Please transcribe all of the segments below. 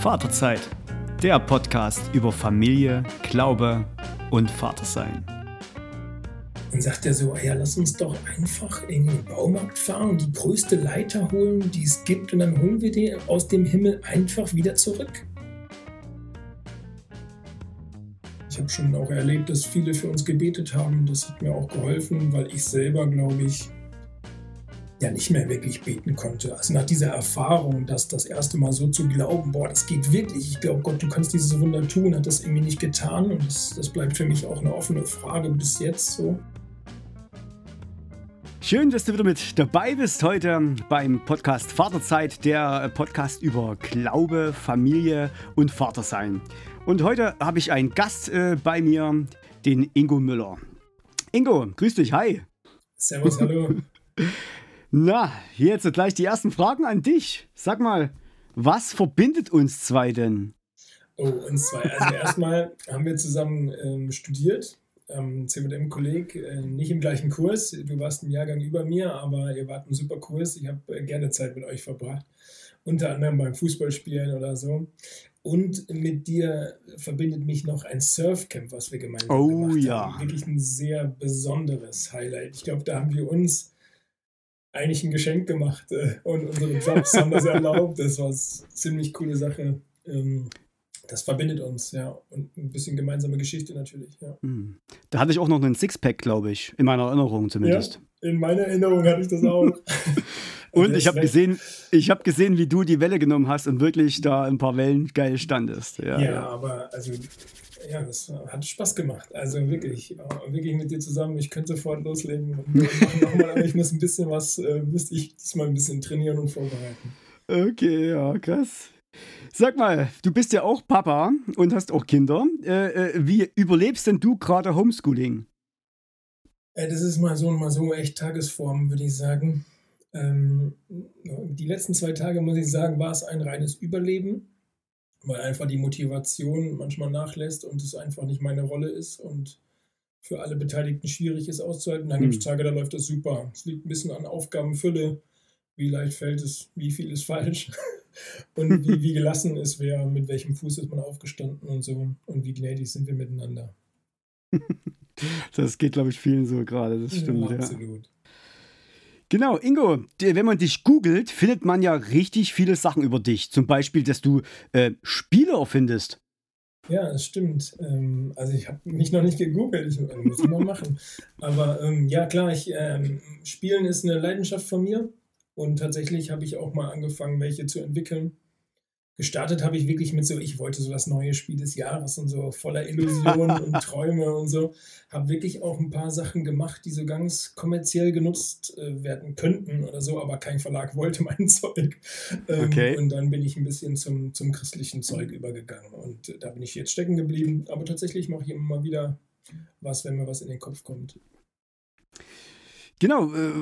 Vaterzeit, der Podcast über Familie, Glaube und Vatersein. Dann sagt er so, ja, lass uns doch einfach in den Baumarkt fahren und die größte Leiter holen, die es gibt, und dann holen wir die aus dem Himmel einfach wieder zurück. Ich habe schon auch erlebt, dass viele für uns gebetet haben. Das hat mir auch geholfen, weil ich selber, glaube ich, ja nicht mehr wirklich beten konnte. Also nach dieser Erfahrung, dass das erste Mal so zu glauben, boah, das geht wirklich, ich glaube, Gott, du kannst dieses Wunder tun, hat das irgendwie nicht getan. Und das, das bleibt für mich auch eine offene Frage bis jetzt so. Schön, dass du wieder mit dabei bist heute beim Podcast Vaterzeit, der Podcast über Glaube, Familie und Vatersein. Und heute habe ich einen Gast äh, bei mir, den Ingo Müller. Ingo, grüß dich, hi. Servus, hallo. Na, jetzt gleich die ersten Fragen an dich. Sag mal, was verbindet uns zwei denn? Oh, uns zwei. Also erstmal haben wir zusammen ähm, studiert, ähm, CWM-Kolleg, äh, nicht im gleichen Kurs. Du warst ein Jahrgang über mir, aber ihr wart ein super Kurs. Ich habe äh, gerne Zeit mit euch verbracht. Unter anderem beim Fußballspielen oder so. Und mit dir verbindet mich noch ein Surfcamp, was wir gemeinsam oh, gemacht ja. haben. Wirklich ein sehr besonderes Highlight. Ich glaube, da haben wir uns eigentlich ein Geschenk gemacht äh, und unsere Jobs haben das erlaubt. Das war eine ziemlich coole Sache. Ähm, das verbindet uns, ja. Und ein bisschen gemeinsame Geschichte natürlich, ja. Hm. Da hatte ich auch noch einen Sixpack, glaube ich, in meiner Erinnerung zumindest. Ja, in meiner Erinnerung hatte ich das auch. und ich habe gesehen, ich habe gesehen, wie du die Welle genommen hast und wirklich da ein paar Wellen geil standest. Ja, ja, ja. aber also ja, das hat Spaß gemacht. Also wirklich, wirklich mit dir zusammen. Ich könnte sofort loslegen und nochmal, aber ich muss ein bisschen was, äh, müsste ich diesmal ein bisschen trainieren und vorbereiten. Okay, ja, krass. Sag mal, du bist ja auch Papa und hast auch Kinder. Äh, äh, wie überlebst denn du gerade Homeschooling? Äh, das ist mal so und mal so echt Tagesform, würde ich sagen. Ähm, die letzten zwei Tage, muss ich sagen, war es ein reines Überleben weil einfach die Motivation manchmal nachlässt und es einfach nicht meine Rolle ist und für alle Beteiligten schwierig ist auszuhalten. Dann gibt es hm. Tage, da läuft das super. Es liegt ein bisschen an Aufgabenfülle. Wie leicht fällt es, wie viel ist falsch und wie, wie gelassen ist wer, mit welchem Fuß ist man aufgestanden und so und wie gnädig sind wir miteinander. Das geht, glaube ich, vielen so gerade, das stimmt. Ja, absolut. Ja. Genau, Ingo, wenn man dich googelt, findet man ja richtig viele Sachen über dich. Zum Beispiel, dass du äh, Spiele erfindest. Ja, das stimmt. Ähm, also ich habe mich noch nicht gegoogelt, ich äh, muss ich mal machen. Aber ähm, ja, klar, ich, ähm, Spielen ist eine Leidenschaft von mir. Und tatsächlich habe ich auch mal angefangen, welche zu entwickeln gestartet habe ich wirklich mit so, ich wollte so das neue Spiel des Jahres und so voller Illusionen und Träume und so. Habe wirklich auch ein paar Sachen gemacht, die so ganz kommerziell genutzt äh, werden könnten oder so, aber kein Verlag wollte mein Zeug. Ähm, okay. Und dann bin ich ein bisschen zum, zum christlichen Zeug übergegangen und äh, da bin ich jetzt stecken geblieben. Aber tatsächlich mache ich immer mal wieder was, wenn mir was in den Kopf kommt. Genau, äh,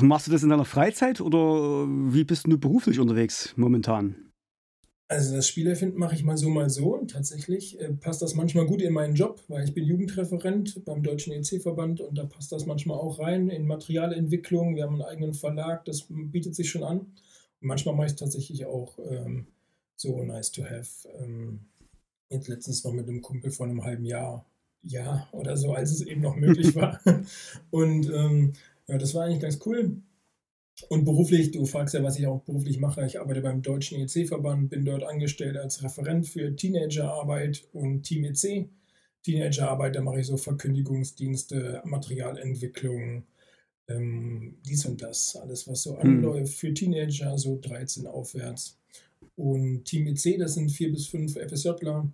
machst du das in deiner Freizeit oder wie bist du beruflich unterwegs momentan? Also das Spielerfinden mache ich mal so, mal so. Und tatsächlich äh, passt das manchmal gut in meinen Job, weil ich bin Jugendreferent beim Deutschen EC-Verband und da passt das manchmal auch rein in Materialentwicklung. Wir haben einen eigenen Verlag, das bietet sich schon an. Und manchmal mache ich es tatsächlich auch ähm, so nice to have. Ähm, jetzt letztens noch mit einem Kumpel vor einem halben Jahr, ja, oder so, als es eben noch möglich war. und ähm, ja, das war eigentlich ganz cool. Und beruflich, du fragst ja, was ich auch beruflich mache. Ich arbeite beim Deutschen EC-Verband, bin dort angestellt als Referent für Teenagerarbeit und Team EC. Teenagerarbeit, da mache ich so Verkündigungsdienste, Materialentwicklung, ähm, dies und das. Alles, was so hm. anläuft für Teenager, so 13 aufwärts. Und Team EC, das sind vier bis fünf FSJler,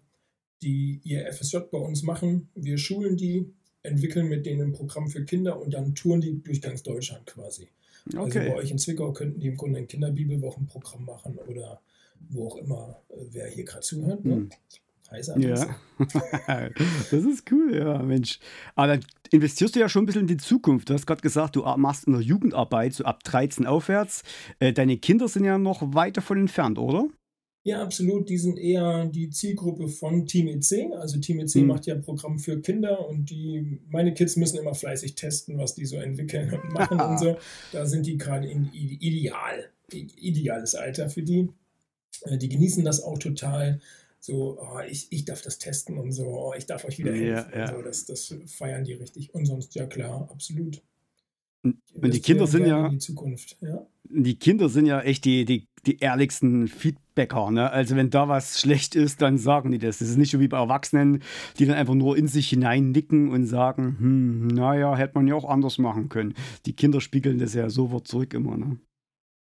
die ihr FSJ bei uns machen. Wir schulen die, entwickeln mit denen ein Programm für Kinder und dann touren die durch ganz Deutschland quasi. Also okay. Also bei euch in Zwickau könnten die im Grunde ein Kinderbibelwochenprogramm machen oder wo auch immer, äh, wer hier gerade zuhört. Ne? Hm. Heißer ja, das ist cool, ja, Mensch. Aber dann investierst du ja schon ein bisschen in die Zukunft. Du hast gerade gesagt, du machst in der Jugendarbeit so ab 13 aufwärts. Äh, deine Kinder sind ja noch weit davon entfernt, oder? Ja, absolut. Die sind eher die Zielgruppe von Team EC. Also Team EC mhm. macht ja ein Programm für Kinder und die, meine Kids müssen immer fleißig testen, was die so entwickeln und machen und so. Da sind die gerade in ideal, ideales Alter für die. Äh, die genießen das auch total. So, oh, ich, ich darf das testen und so, oh, ich darf euch wieder helfen. Ja, ja. So, das, das feiern die richtig. Und sonst, ja klar, absolut. Und die Kinder sind ja. Die Zukunft, ja. Die Kinder sind ja echt die, die, die ehrlichsten Feedbacker. Ne? Also, wenn da was schlecht ist, dann sagen die das. Das ist nicht so wie bei Erwachsenen, die dann einfach nur in sich hinein nicken und sagen: Hm, naja, hätte man ja auch anders machen können. Die Kinder spiegeln das ja sofort zurück immer. Ne?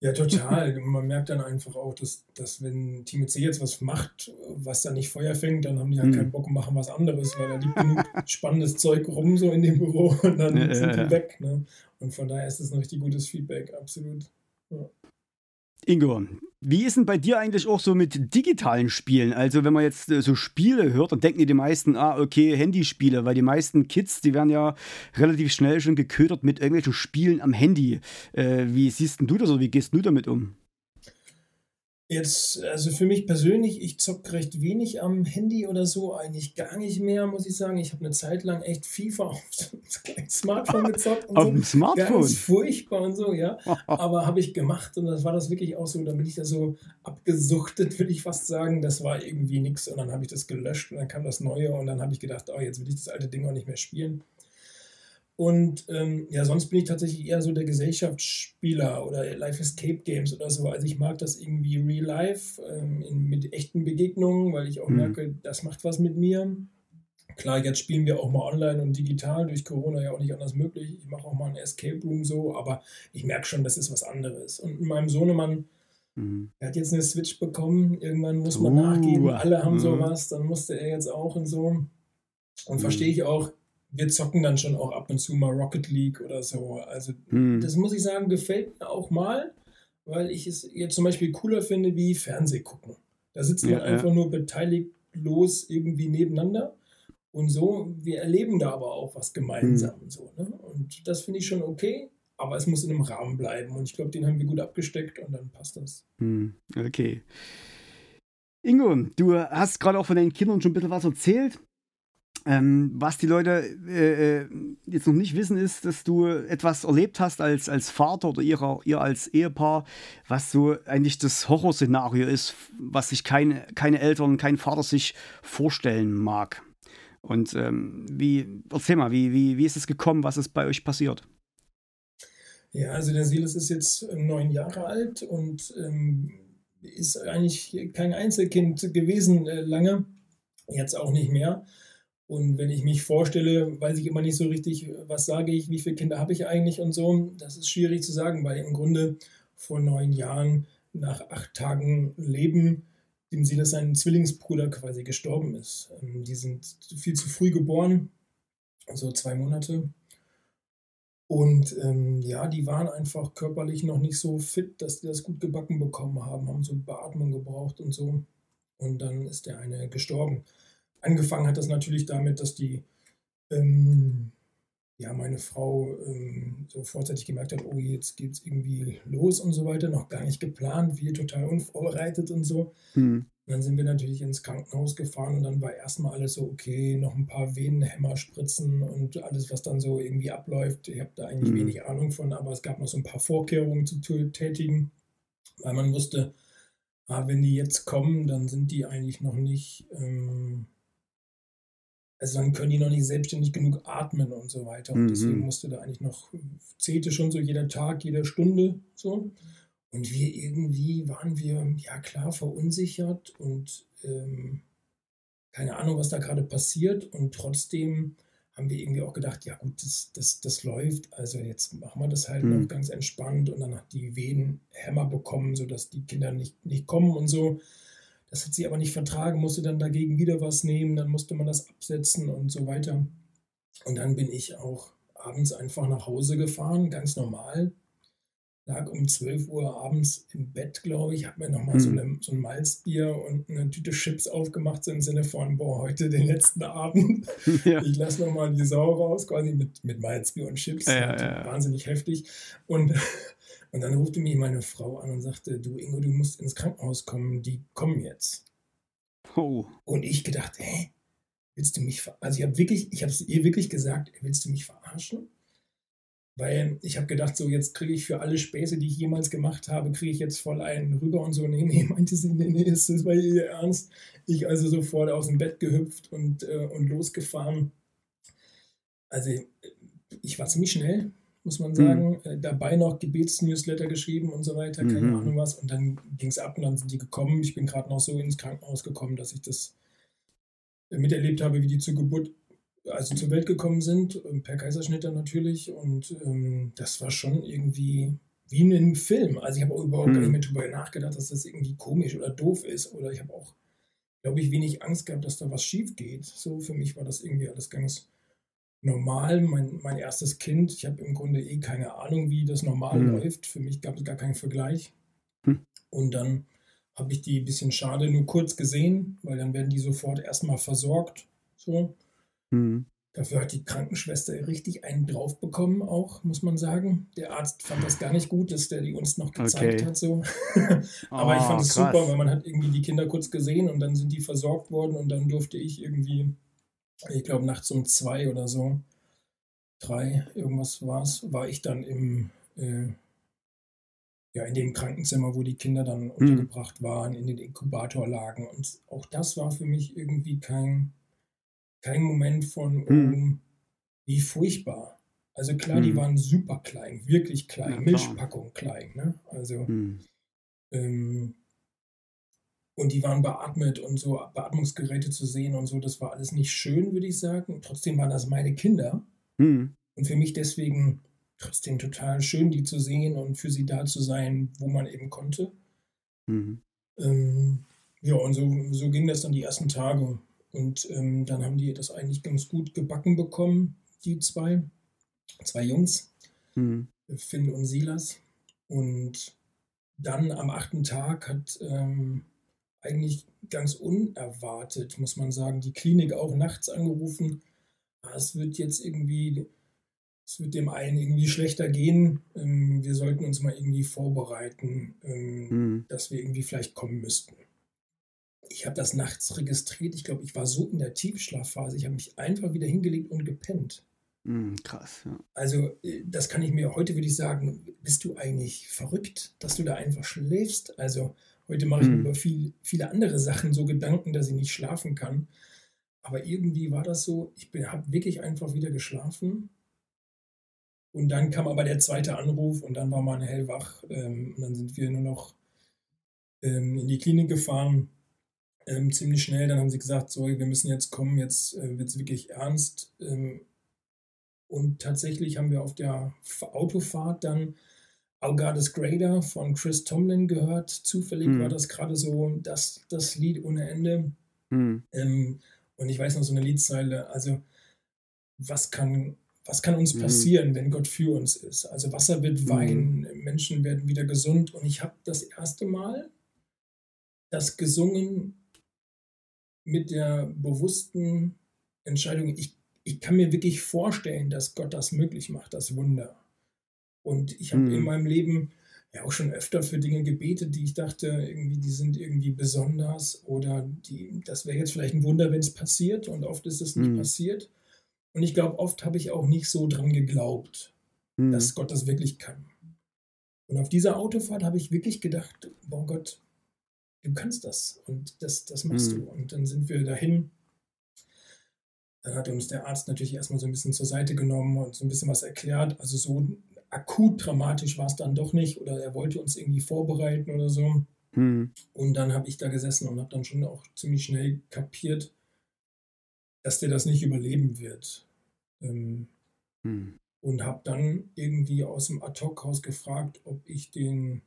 Ja, total. Man merkt dann einfach auch, dass, dass wenn Team C jetzt was macht, was da nicht Feuer fängt, dann haben die halt mhm. keinen Bock und machen was anderes, weil da liegt genug spannendes Zeug rum so in dem Büro und dann ja, sind ja, die weg. Ne? Und von daher ist das ein richtig gutes Feedback, absolut. Ja. Ingo, wie ist denn bei dir eigentlich auch so mit digitalen Spielen? Also, wenn man jetzt äh, so Spiele hört, dann denken die meisten, ah, okay, Handyspiele, weil die meisten Kids, die werden ja relativ schnell schon geködert mit irgendwelchen Spielen am Handy. Äh, wie siehst denn du das oder wie gehst du damit um? Jetzt, also für mich persönlich, ich zocke recht wenig am Handy oder so, eigentlich gar nicht mehr, muss ich sagen. Ich habe eine Zeit lang echt FIFA auf dem Smartphone gezockt. Und auf so. dem Smartphone? Ganz furchtbar und so, ja. Aber habe ich gemacht und das war das wirklich auch so. Dann bin ich da so abgesuchtet, würde ich fast sagen. Das war irgendwie nichts und dann habe ich das gelöscht und dann kam das Neue und dann habe ich gedacht, oh, jetzt will ich das alte Ding auch nicht mehr spielen. Und ähm, ja, sonst bin ich tatsächlich eher so der Gesellschaftsspieler oder Life Escape Games oder so. Also ich mag das irgendwie real life ähm, mit echten Begegnungen, weil ich auch mhm. merke, das macht was mit mir. Klar, jetzt spielen wir auch mal online und digital, durch Corona ja auch nicht anders möglich. Ich mache auch mal ein Escape Room so, aber ich merke schon, das ist was anderes. Und mit meinem Sohnemann, mhm. er hat jetzt eine Switch bekommen, irgendwann muss man uh, nachgeben, alle haben mhm. sowas, dann musste er jetzt auch und so. Und mhm. verstehe ich auch, wir zocken dann schon auch ab und zu mal Rocket League oder so. Also hm. das muss ich sagen, gefällt mir auch mal, weil ich es jetzt zum Beispiel cooler finde wie Fernseh gucken. Da sitzen ja, wir einfach ja. nur beteiligtlos irgendwie nebeneinander. Und so, wir erleben da aber auch was gemeinsam. Hm. So, ne? Und das finde ich schon okay, aber es muss in einem Rahmen bleiben. Und ich glaube, den haben wir gut abgesteckt und dann passt das. Hm. Okay. Ingo, du hast gerade auch von deinen Kindern schon ein bisschen was erzählt. Ähm, was die Leute äh, äh, jetzt noch nicht wissen, ist, dass du etwas erlebt hast als, als Vater oder ihrer, ihr als Ehepaar, was so eigentlich das Horrorszenario ist, was sich keine, keine Eltern, kein Vater sich vorstellen mag. Und ähm, wie, erzähl mal, wie, wie, wie ist es gekommen, was ist bei euch passiert? Ja, also der Silas ist jetzt neun Jahre alt und ähm, ist eigentlich kein Einzelkind gewesen äh, lange, jetzt auch nicht mehr. Und wenn ich mich vorstelle, weiß ich immer nicht so richtig, was sage ich, wie viele Kinder habe ich eigentlich und so. Das ist schwierig zu sagen, weil im Grunde vor neun Jahren nach acht Tagen Leben dem dass sein Zwillingsbruder quasi gestorben ist. Ähm, die sind viel zu früh geboren, so zwei Monate. Und ähm, ja, die waren einfach körperlich noch nicht so fit, dass die das gut gebacken bekommen haben, haben so Beatmung gebraucht und so. Und dann ist der eine gestorben. Angefangen hat das natürlich damit, dass die, ähm, ja, meine Frau ähm, so vorzeitig gemerkt hat, oh, jetzt geht es irgendwie los und so weiter, noch gar nicht geplant, wir total unvorbereitet und so. Mhm. dann sind wir natürlich ins Krankenhaus gefahren und dann war erstmal alles so, okay, noch ein paar Venenhämmer spritzen und alles, was dann so irgendwie abläuft. Ich habe da eigentlich mhm. wenig Ahnung von, aber es gab noch so ein paar Vorkehrungen zu tätigen, weil man wusste, ah, wenn die jetzt kommen, dann sind die eigentlich noch nicht ähm, also dann können die noch nicht selbstständig genug atmen und so weiter. Und mhm. deswegen musste da eigentlich noch, zählte schon so jeder Tag, jede Stunde so. Und wir irgendwie waren wir, ja klar, verunsichert und ähm, keine Ahnung, was da gerade passiert. Und trotzdem haben wir irgendwie auch gedacht, ja gut, das, das, das läuft. Also jetzt machen wir das halt mhm. noch ganz entspannt. Und dann hat die Venen Hämmer bekommen, sodass die Kinder nicht, nicht kommen und so. Das hat sie aber nicht vertragen, musste dann dagegen wieder was nehmen, dann musste man das absetzen und so weiter. Und dann bin ich auch abends einfach nach Hause gefahren, ganz normal. Lag um 12 Uhr abends im Bett, glaube ich, habe mir nochmal mhm. so, eine, so ein Malzbier und eine Tüte Chips aufgemacht, so im Sinne von, boah, heute den letzten Abend. Ja. Ich lasse nochmal die Sau raus, quasi mit, mit Malzbier und Chips. Ja, ja, wahnsinnig heftig. Und und dann rufte mich meine Frau an und sagte, du Ingo, du musst ins Krankenhaus kommen, die kommen jetzt. Oh. Und ich gedacht, hä? Willst du mich verarschen? Also ich habe wirklich, ich habe es ihr wirklich gesagt, willst du mich verarschen? Weil ich habe gedacht, so jetzt kriege ich für alle Späße, die ich jemals gemacht habe, kriege ich jetzt voll einen rüber und so. Nee, nee, meinte sie, nee, nee, ist das bei ihr ernst? Ich also sofort aus dem Bett gehüpft und, äh, und losgefahren. Also ich war ziemlich schnell, muss man sagen. Mhm. dabei noch Gebetsnewsletter geschrieben und so weiter, keine mhm. Ahnung was. Und dann ging es ab und dann sind die gekommen. Ich bin gerade noch so ins Krankenhaus gekommen, dass ich das miterlebt habe, wie die zur Geburt, also zur Welt gekommen sind, ähm, per Kaiserschnitt dann natürlich. Und ähm, das war schon irgendwie wie in einem Film. Also ich habe auch überhaupt mhm. gar nicht mehr darüber nachgedacht, dass das irgendwie komisch oder doof ist. Oder ich habe auch, glaube ich, wenig Angst gehabt, dass da was schief geht. So für mich war das irgendwie alles ganz normal. Mein, mein erstes Kind, ich habe im Grunde eh keine Ahnung, wie das normal mhm. läuft. Für mich gab es gar keinen Vergleich. Mhm. Und dann habe ich die ein bisschen schade nur kurz gesehen, weil dann werden die sofort erstmal versorgt. So. Mhm. Dafür hat die Krankenschwester richtig einen drauf bekommen, auch, muss man sagen. Der Arzt fand das gar nicht gut, dass der die uns noch gezeigt okay. hat. So. Aber oh, ich fand es super, weil man hat irgendwie die Kinder kurz gesehen und dann sind die versorgt worden und dann durfte ich irgendwie ich glaube nachts um zwei oder so, drei, irgendwas war es, war ich dann im, äh, ja, in dem Krankenzimmer, wo die Kinder dann mhm. untergebracht waren, in den Inkubatorlagen. Und auch das war für mich irgendwie kein, kein Moment von, mhm. wie furchtbar. Also klar, mhm. die waren super klein, wirklich klein, ja, Milchpackung klein. Ne? Also mhm. ähm, und die waren beatmet und so Beatmungsgeräte zu sehen und so, das war alles nicht schön, würde ich sagen. Trotzdem waren das meine Kinder. Mhm. Und für mich deswegen trotzdem total schön, die zu sehen und für sie da zu sein, wo man eben konnte. Mhm. Ähm, ja, und so, so ging das dann die ersten Tage. Und ähm, dann haben die das eigentlich ganz gut gebacken bekommen, die zwei, zwei Jungs, mhm. Finn und Silas. Und dann am achten Tag hat ähm, eigentlich ganz unerwartet, muss man sagen, die Klinik auch nachts angerufen. Ah, es wird jetzt irgendwie, es wird dem einen irgendwie schlechter gehen. Ähm, wir sollten uns mal irgendwie vorbereiten, mhm. dass wir irgendwie vielleicht kommen müssten. Ich habe das nachts registriert. Ich glaube, ich war so in der Tiefschlafphase. Ich habe mich einfach wieder hingelegt und gepennt. Mhm, krass, ja. Also, äh, das kann ich mir heute, würde ich sagen, bist du eigentlich verrückt, dass du da einfach schläfst? Also, Heute mache ich mir mhm. über viel, viele andere Sachen so Gedanken, dass ich nicht schlafen kann. Aber irgendwie war das so, ich habe wirklich einfach wieder geschlafen. Und dann kam aber der zweite Anruf und dann war man hellwach. Ähm, und dann sind wir nur noch ähm, in die Klinik gefahren, ähm, ziemlich schnell. Dann haben sie gesagt, so, wir müssen jetzt kommen, jetzt äh, wird es wirklich ernst. Ähm, und tatsächlich haben wir auf der Autofahrt dann God is Greater von Chris Tomlin gehört. Zufällig mhm. war das gerade so das, das Lied ohne Ende. Mhm. Ähm, und ich weiß noch so eine Liedzeile, also was kann, was kann uns hm. passieren, mhm. wenn Gott für uns ist? Also Wasser wird hm. Wein, Menschen werden wieder gesund. Und ich habe das erste Mal das gesungen mit der bewussten Entscheidung, ich, ich kann mir wirklich vorstellen, dass Gott das möglich macht, das Wunder. Und ich habe mhm. in meinem Leben ja auch schon öfter für Dinge gebetet, die ich dachte, irgendwie, die sind irgendwie besonders oder die, das wäre jetzt vielleicht ein Wunder, wenn es passiert und oft ist es nicht mhm. passiert. Und ich glaube, oft habe ich auch nicht so dran geglaubt, mhm. dass Gott das wirklich kann. Und auf dieser Autofahrt habe ich wirklich gedacht, boah Gott, du kannst das und das, das machst du. Mhm. Und dann sind wir dahin. Dann hat uns der Arzt natürlich erstmal so ein bisschen zur Seite genommen und so ein bisschen was erklärt. Also so akut dramatisch war es dann doch nicht oder er wollte uns irgendwie vorbereiten oder so. Mhm. Und dann habe ich da gesessen und habe dann schon auch ziemlich schnell kapiert, dass der das nicht überleben wird. Ähm, mhm. Und habe dann irgendwie aus dem Ad-Hoc-Haus gefragt, ob ich den,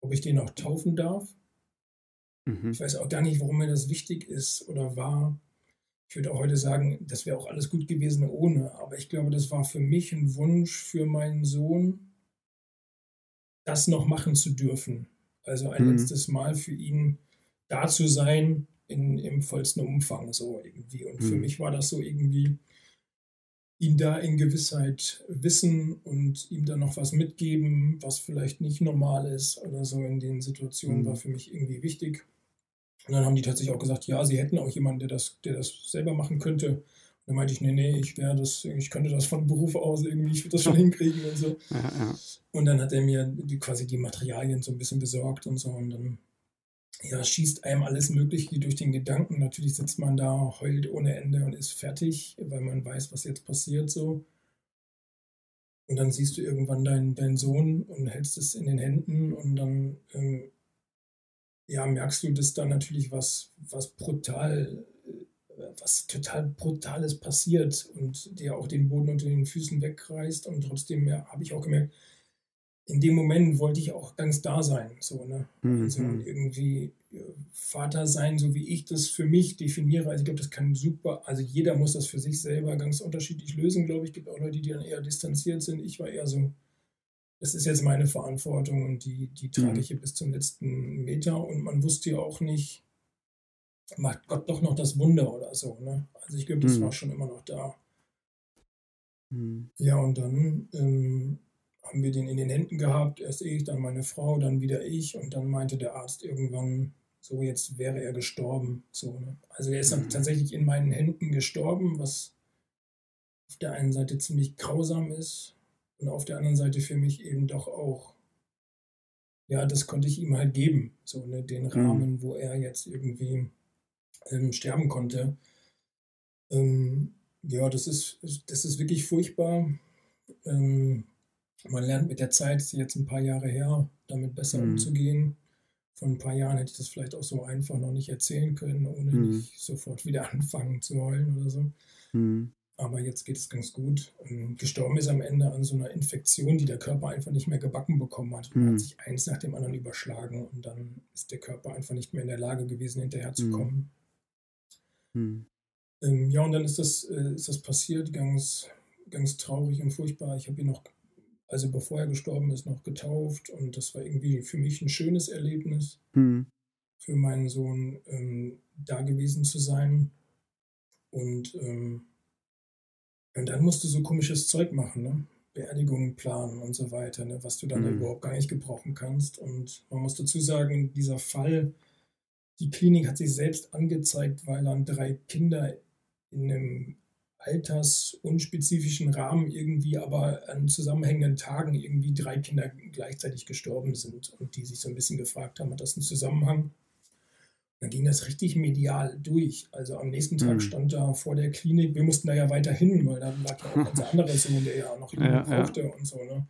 ob ich den noch taufen darf. Mhm. Ich weiß auch gar nicht, warum mir das wichtig ist oder war. Ich würde auch heute sagen, das wäre auch alles gut gewesen ohne. Aber ich glaube, das war für mich ein Wunsch für meinen Sohn, das noch machen zu dürfen. Also ein mhm. letztes Mal für ihn da zu sein in, im vollsten Umfang so irgendwie. Und mhm. für mich war das so irgendwie, ihn da in Gewissheit wissen und ihm dann noch was mitgeben, was vielleicht nicht normal ist oder so in den Situationen, mhm. war für mich irgendwie wichtig. Und dann haben die tatsächlich auch gesagt, ja, sie hätten auch jemanden, der das, der das selber machen könnte. Und Dann meinte ich, nee, nee, ich wäre das, ich könnte das von Beruf aus irgendwie, ich würde das schon hinkriegen und so. Ja, ja. Und dann hat er mir die, quasi die Materialien so ein bisschen besorgt und so. Und dann ja, schießt einem alles Mögliche durch den Gedanken. Natürlich sitzt man da, heult ohne Ende und ist fertig, weil man weiß, was jetzt passiert so. Und dann siehst du irgendwann deinen, deinen Sohn und hältst es in den Händen und dann ähm, ja, merkst du, dass da natürlich was, was brutal, äh, was total Brutales passiert und dir auch den Boden unter den Füßen wegreißt. Und trotzdem ja, habe ich auch gemerkt, in dem Moment wollte ich auch ganz da sein. So, ne? Mhm. Also irgendwie äh, Vater sein, so wie ich das für mich definiere. Also ich glaube, das kann super, also jeder muss das für sich selber ganz unterschiedlich lösen, glaube ich. Es gibt auch Leute, die dann eher distanziert sind. Ich war eher so, das ist jetzt meine Verantwortung und die, die trage mhm. ich hier bis zum letzten Meter. Und man wusste ja auch nicht, macht Gott doch noch das Wunder oder so. Ne? Also ich glaube, das mhm. war schon immer noch da. Mhm. Ja, und dann ähm, haben wir den in den Händen gehabt, erst ich, dann meine Frau, dann wieder ich und dann meinte der Arzt irgendwann, so jetzt wäre er gestorben. So, ne? Also er ist dann mhm. tatsächlich in meinen Händen gestorben, was auf der einen Seite ziemlich grausam ist und auf der anderen Seite für mich eben doch auch, ja, das konnte ich ihm halt geben, so ne, den mhm. Rahmen, wo er jetzt irgendwie ähm, sterben konnte. Ähm, ja, das ist, das ist wirklich furchtbar. Ähm, man lernt mit der Zeit, jetzt ein paar Jahre her, damit besser mhm. umzugehen. Vor ein paar Jahren hätte ich das vielleicht auch so einfach noch nicht erzählen können, ohne mhm. nicht sofort wieder anfangen zu heulen oder so. Mhm. Aber jetzt geht es ganz gut. Und gestorben ist am Ende an so einer Infektion, die der Körper einfach nicht mehr gebacken bekommen hat. Man hat mhm. sich eins nach dem anderen überschlagen und dann ist der Körper einfach nicht mehr in der Lage gewesen, hinterherzukommen. Mhm. mhm. Ähm, ja, und dann ist das, äh, ist das passiert, ganz, ganz traurig und furchtbar. Ich habe ihn noch also bevor er gestorben ist, noch getauft. Und das war irgendwie für mich ein schönes Erlebnis, mhm. für meinen Sohn ähm, da gewesen zu sein. Und, ähm, und dann musst du so komisches Zeug machen, ne? Beerdigungen planen und so weiter, ne? was du dann mhm. überhaupt gar nicht gebrauchen kannst. Und man muss dazu sagen, dieser Fall, die Klinik hat sich selbst angezeigt, weil dann drei Kinder in einem altersunspezifischen Rahmen irgendwie, aber an zusammenhängenden Tagen irgendwie drei Kinder gleichzeitig gestorben sind und die sich so ein bisschen gefragt haben, hat das einen Zusammenhang? Dann ging das richtig medial durch. Also am nächsten Tag mhm. stand da vor der Klinik, wir mussten da ja weiter hin, weil da lag ja auch unser anderer Sohn, der ja noch jemanden ja, brauchte ja. und so, ne?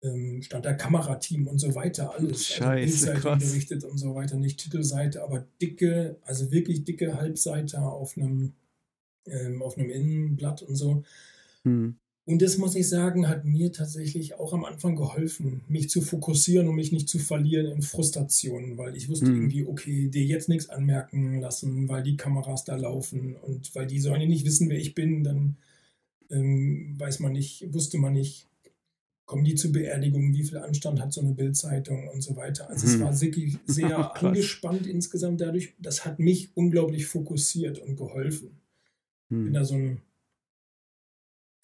Ähm, stand da Kamerateam und so weiter, alles. Also Scheiße, also krass. berichtet und so weiter, nicht Titelseite, aber dicke, also wirklich dicke Halbseite auf einem ähm, auf einem Innenblatt und so. Mhm. Und das muss ich sagen, hat mir tatsächlich auch am Anfang geholfen, mich zu fokussieren und mich nicht zu verlieren in Frustrationen, weil ich wusste mhm. irgendwie, okay, dir jetzt nichts anmerken lassen, weil die Kameras da laufen und weil die sollen ja nicht wissen, wer ich bin, dann ähm, weiß man nicht, wusste man nicht, kommen die zur Beerdigung, wie viel Anstand hat so eine Bildzeitung und so weiter. Also mhm. es war wirklich sehr angespannt insgesamt dadurch. Das hat mich unglaublich fokussiert und geholfen. Hm. Bin da so ein,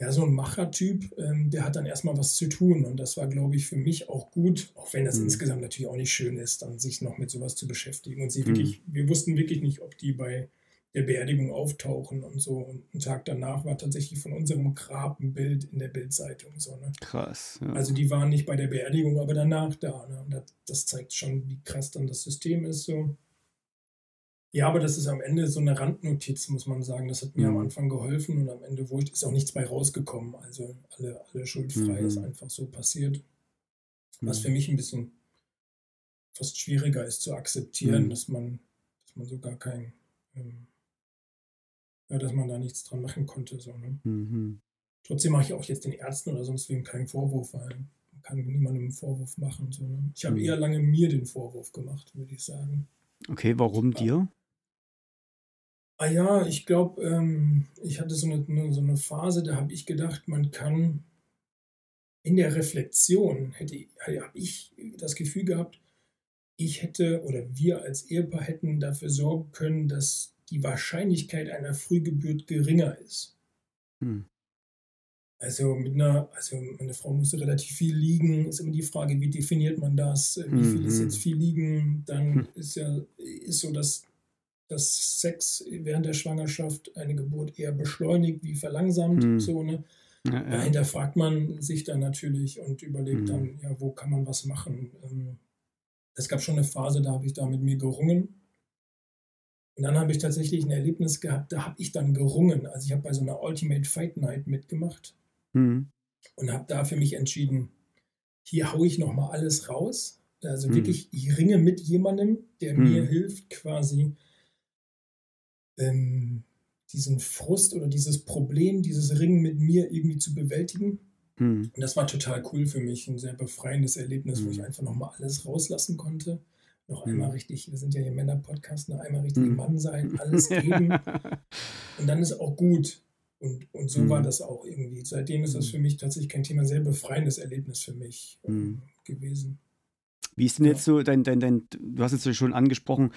ja, so ein Machertyp, ähm, der hat dann erstmal was zu tun. Und das war, glaube ich, für mich auch gut, auch wenn das hm. insgesamt natürlich auch nicht schön ist, dann sich noch mit sowas zu beschäftigen. Und sie hm. wirklich, wir wussten wirklich nicht, ob die bei der Beerdigung auftauchen und so. Und einen Tag danach war tatsächlich von unserem Grab ein Bild in der Bildzeitung. So, ne? Krass. Ja. Also die waren nicht bei der Beerdigung, aber danach da. Ne? Und das, das, zeigt schon, wie krass dann das System ist. So. Ja, aber das ist am Ende so eine Randnotiz, muss man sagen. Das hat mir mhm. am Anfang geholfen und am Ende wo ich, ist auch nichts bei rausgekommen. Also alle, alle schuldfrei mhm. ist einfach so passiert. Was für mhm. mich ein bisschen fast schwieriger ist zu akzeptieren, mhm. dass man, dass man so gar kein, ähm, ja, dass man da nichts dran machen konnte. So, ne? Mhm. Trotzdem mache ich auch jetzt den Ärzten oder sonst wem keinen Vorwurf, weil man kann niemandem einen Vorwurf machen. So, ne? Ich habe mhm. eher lange mir den Vorwurf gemacht, würde ich sagen. Okay, warum dir? Ah ja, ich glaube, ähm, ich hatte so eine, so eine Phase, da habe ich gedacht, man kann in der Reflexion, hätte habe ich das Gefühl gehabt, ich hätte oder wir als Ehepaar hätten dafür sorgen können, dass die Wahrscheinlichkeit einer Frühgeburt geringer ist. Hm. Also mit einer, also meine Frau musste relativ viel liegen, ist immer die Frage, wie definiert man das, wie viel ist jetzt mhm. viel liegen, dann hm. ist ja ist so, dass dass Sex während der Schwangerschaft eine Geburt eher beschleunigt wie verlangsamt. Mhm. So, ne? Ja, ja. Dahinter fragt man sich dann natürlich und überlegt mhm. dann, ja, wo kann man was machen. Ähm, es gab schon eine Phase, da habe ich da mit mir gerungen. Und dann habe ich tatsächlich ein Erlebnis gehabt, da habe ich dann gerungen. Also ich habe bei so einer Ultimate Fight Night mitgemacht mhm. und habe da für mich entschieden, hier haue ich nochmal alles raus. Also mhm. wirklich, ich ringe mit jemandem, der mhm. mir hilft, quasi ähm, diesen Frust oder dieses Problem, dieses Ringen mit mir irgendwie zu bewältigen. Mhm. Und das war total cool für mich, ein sehr befreiendes Erlebnis, wo ich hm. einfach nochmal alles rauslassen konnte. Noch einmal hm. richtig, wir sind ja hier Männer-Podcast, noch einmal richtig hm. Mann sein, alles geben. und dann ist auch gut. Und, und so war das auch irgendwie. Seitdem ist das für mich tatsächlich kein Thema, sehr befreiendes Erlebnis für mich ähm, gewesen. Wie ist denn jetzt so dein, dein, dein, du hast es ja schon angesprochen,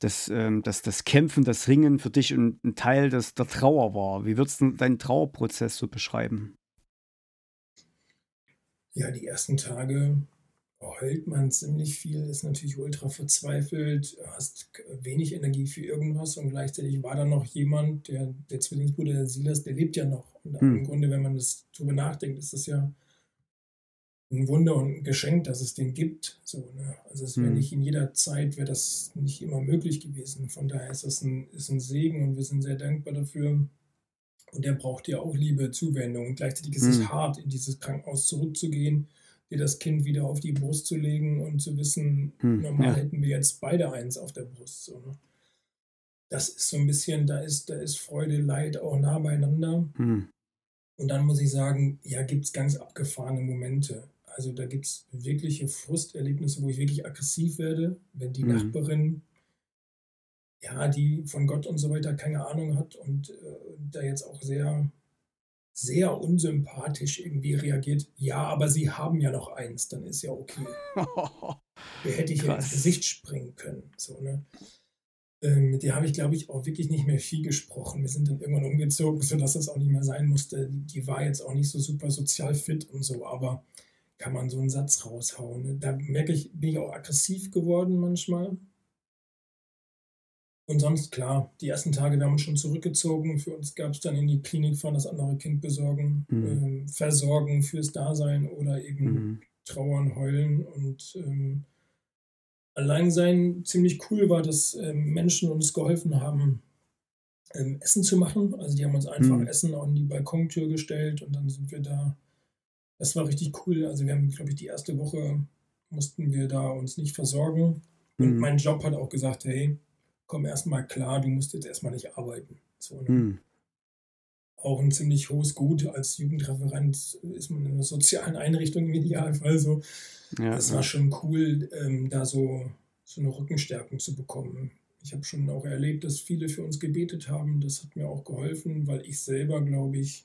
dass, ähm, dass das Kämpfen, das Ringen für dich ein, ein Teil des, der Trauer war. Wie würdest du deinen Trauerprozess so beschreiben? Ja, die ersten Tage heult man ziemlich viel, ist natürlich ultra verzweifelt, hast wenig Energie für irgendwas und gleichzeitig war da noch jemand, der, der Zwillingsbruder der Silas, der lebt ja noch. Und hm. im Grunde, wenn man das drüber nachdenkt, ist das ja ein Wunder und ein Geschenk, dass es den gibt. So, ne? Also es wäre mhm. nicht in jeder Zeit, wäre das nicht immer möglich gewesen. Von daher ist das ein, ist ein Segen und wir sind sehr dankbar dafür. Und der braucht ja auch Liebe, Zuwendung. Und gleichzeitig ist mhm. es hart, in dieses Krankenhaus zurückzugehen, dir das Kind wieder auf die Brust zu legen und zu wissen, mhm. normal ja. hätten wir jetzt beide eins auf der Brust. So, ne? Das ist so ein bisschen, da ist, da ist Freude, Leid auch nah beieinander. Mhm. Und dann muss ich sagen, ja, gibt es ganz abgefahrene Momente. Also da gibt es wirkliche Frusterlebnisse, wo ich wirklich aggressiv werde, wenn die mhm. Nachbarin, ja, die von Gott und so weiter keine Ahnung hat und äh, da jetzt auch sehr, sehr unsympathisch irgendwie reagiert. Ja, aber sie haben ja noch eins, dann ist ja okay. Wer hätte ich ja ins Gesicht springen können. So, ne? Ähm, mit der habe ich, glaube ich, auch wirklich nicht mehr viel gesprochen. Wir sind dann irgendwann umgezogen, sodass das auch nicht mehr sein musste. Die war jetzt auch nicht so super sozial fit und so, aber kann man so einen Satz raushauen. Ne? Da merke ich, bin ich auch aggressiv geworden manchmal. Und sonst, klar, die ersten Tage, wir haben uns schon zurückgezogen. Für uns gab es dann in die Klinik fahren, das andere Kind besorgen, mhm. ähm, versorgen fürs Dasein oder eben mhm. trauern, heulen. Und ähm, Alleinsein ziemlich cool war, dass ähm, Menschen uns geholfen haben, ähm, Essen zu machen. Also die haben uns einfach mhm. Essen an die Balkontür gestellt und dann sind wir da das war richtig cool. Also wir haben, glaube ich, die erste Woche mussten wir da uns nicht versorgen. Und mhm. mein Job hat auch gesagt, hey, komm erstmal klar, du musst jetzt erstmal nicht arbeiten. So, ne? mhm. Auch ein ziemlich hohes Gut. Als Jugendreferent ist man in einer sozialen Einrichtung im Idealfall so. Ja, das war schon cool, ähm, da so, so eine Rückenstärkung zu bekommen. Ich habe schon auch erlebt, dass viele für uns gebetet haben. Das hat mir auch geholfen, weil ich selber, glaube ich,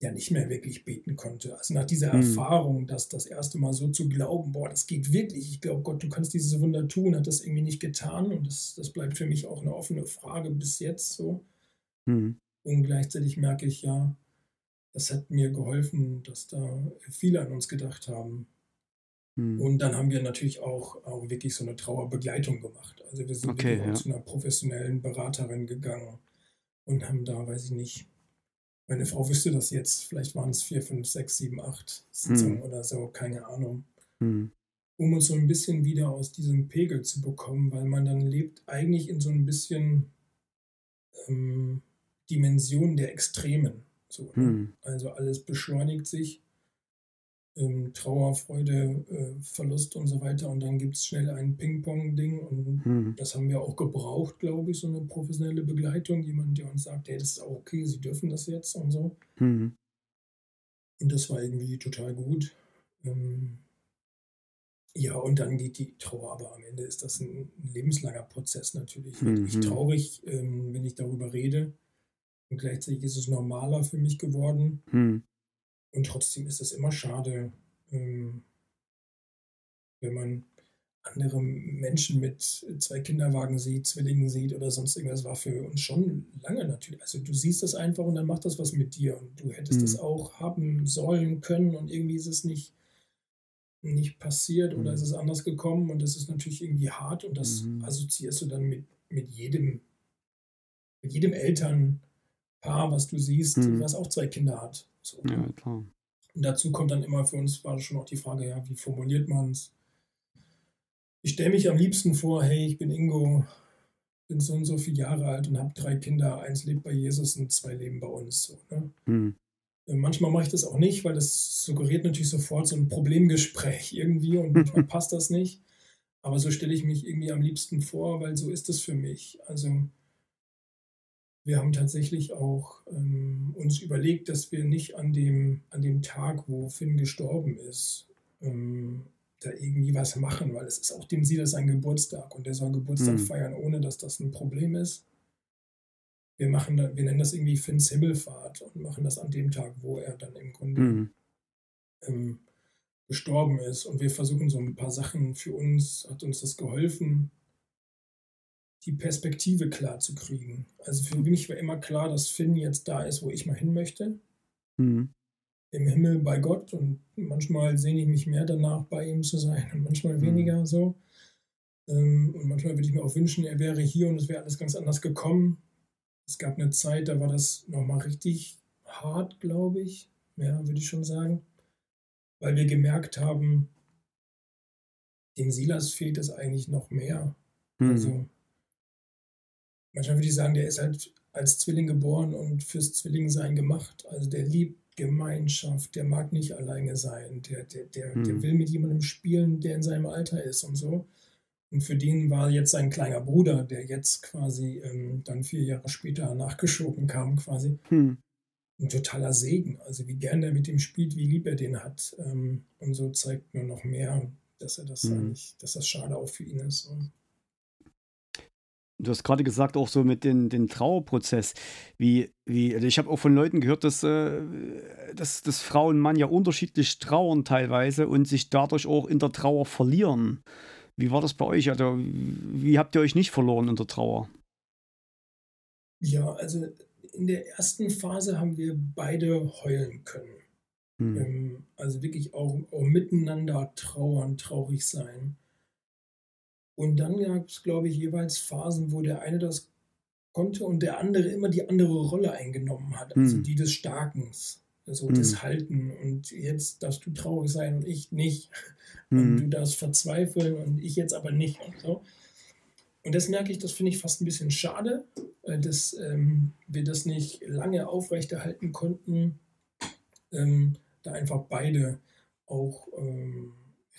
ja nicht mehr wirklich beten konnte. Also nach dieser mhm. Erfahrung, dass das erste Mal so zu glauben, boah, das geht wirklich, ich glaube, Gott, du kannst dieses Wunder tun, hat das irgendwie nicht getan und das, das bleibt für mich auch eine offene Frage bis jetzt so. Mhm. Und gleichzeitig merke ich ja, das hat mir geholfen, dass da viele an uns gedacht haben. Mhm. Und dann haben wir natürlich auch, auch wirklich so eine Trauerbegleitung gemacht. Also wir sind okay, ja. zu einer professionellen Beraterin gegangen und haben da, weiß ich nicht, meine Frau wüsste das jetzt. Vielleicht waren es vier, fünf, sechs, sieben, acht Sitzungen hm. oder so, keine Ahnung. Hm. Um uns so ein bisschen wieder aus diesem Pegel zu bekommen, weil man dann lebt eigentlich in so ein bisschen ähm, Dimensionen der Extremen. So, ne? hm. Also alles beschleunigt sich ähm, Trauer, Freude, äh, Verlust und so weiter. Und dann gibt es schnell ein Ping-Pong-Ding. Und mhm. das haben wir auch gebraucht, glaube ich, so eine professionelle Begleitung. Jemand, der uns sagt, hey, das ist auch okay, Sie dürfen das jetzt und so. Mhm. Und das war irgendwie total gut. Ähm, ja, und dann geht die Trauer, aber am Ende ist das ein, lebenslanger Prozess natürlich. Mhm. Ich traurig, ähm, wenn ich darüber rede. Und gleichzeitig ist es normaler für mich geworden. Mhm. Und trotzdem ist es immer schade, ähm, wenn man andere Menschen mit zwei Kinderwagen sieht, Zwillingen sieht oder sonst irgendwas, war für uns schon lange natürlich. Also du siehst das einfach und dann macht das was mit dir und du hättest es mhm. auch haben sollen können und irgendwie ist es nicht, nicht passiert oder mhm. ist es anders gekommen und das ist natürlich irgendwie hart und das mhm. assoziierst du dann mit mit jedem, mit jedem Elternpaar, was du siehst, mhm. was auch zwei Kinder hat. So. Ja, klar. Und dazu kommt dann immer für uns war schon auch die Frage, ja, wie formuliert man es? Ich stelle mich am liebsten vor, hey, ich bin Ingo, bin so und so viele Jahre alt und habe drei Kinder, eins lebt bei Jesus und zwei leben bei uns. So, ne? mhm. Manchmal mache ich das auch nicht, weil das suggeriert natürlich sofort so ein Problemgespräch irgendwie und manchmal passt das nicht. Aber so stelle ich mich irgendwie am liebsten vor, weil so ist es für mich. Also wir haben tatsächlich auch ähm, uns überlegt, dass wir nicht an dem, an dem Tag, wo Finn gestorben ist, ähm, da irgendwie was machen, weil es ist auch dem Sieger sein Geburtstag und der soll Geburtstag mhm. feiern, ohne dass das ein Problem ist. Wir machen da, wir nennen das irgendwie Finns Himmelfahrt und machen das an dem Tag, wo er dann im Grunde mhm. ähm, gestorben ist. Und wir versuchen so ein paar Sachen für uns, hat uns das geholfen, die Perspektive klar zu kriegen. Also für mich war immer klar, dass Finn jetzt da ist, wo ich mal hin möchte. Mhm. Im Himmel bei Gott. Und manchmal sehne ich mich mehr danach, bei ihm zu sein und manchmal mhm. weniger so. Ähm, und manchmal würde ich mir auch wünschen, er wäre hier und es wäre alles ganz anders gekommen. Es gab eine Zeit, da war das nochmal richtig hart, glaube ich. Ja, würde ich schon sagen. Weil wir gemerkt haben, dem Silas fehlt es eigentlich noch mehr. Mhm. Also manchmal würde ich sagen, der ist halt als Zwilling geboren und fürs Zwillingsein gemacht. Also der liebt Gemeinschaft, der mag nicht alleine sein, der, der, der, mhm. der will mit jemandem spielen, der in seinem Alter ist und so. Und für den war jetzt sein kleiner Bruder, der jetzt quasi ähm, dann vier Jahre später nachgeschoben kam, quasi, mhm. ein totaler Segen. Also wie gern er mit dem spielt, wie lieb er den hat. Ähm, und so zeigt mir noch mehr, dass er das mhm. eigentlich, dass das schade auch für ihn ist. Und Du hast gerade gesagt, auch so mit dem den Trauerprozess. Wie, wie, also ich habe auch von Leuten gehört, dass, äh, dass, dass Frau und Mann ja unterschiedlich trauern teilweise und sich dadurch auch in der Trauer verlieren. Wie war das bei euch? Also, wie habt ihr euch nicht verloren in der Trauer? Ja, also in der ersten Phase haben wir beide heulen können. Hm. Ähm, also wirklich auch, auch miteinander trauern, traurig sein. Und dann gab es, glaube ich, jeweils Phasen, wo der eine das konnte und der andere immer die andere Rolle eingenommen hat, also hm. die des Starkens, also hm. des Halten. Und jetzt darfst du traurig sein und ich nicht. Hm. Und du darfst verzweifeln und ich jetzt aber nicht. Und, so. und das merke ich, das finde ich fast ein bisschen schade, dass ähm, wir das nicht lange aufrechterhalten konnten, ähm, da einfach beide auch ähm,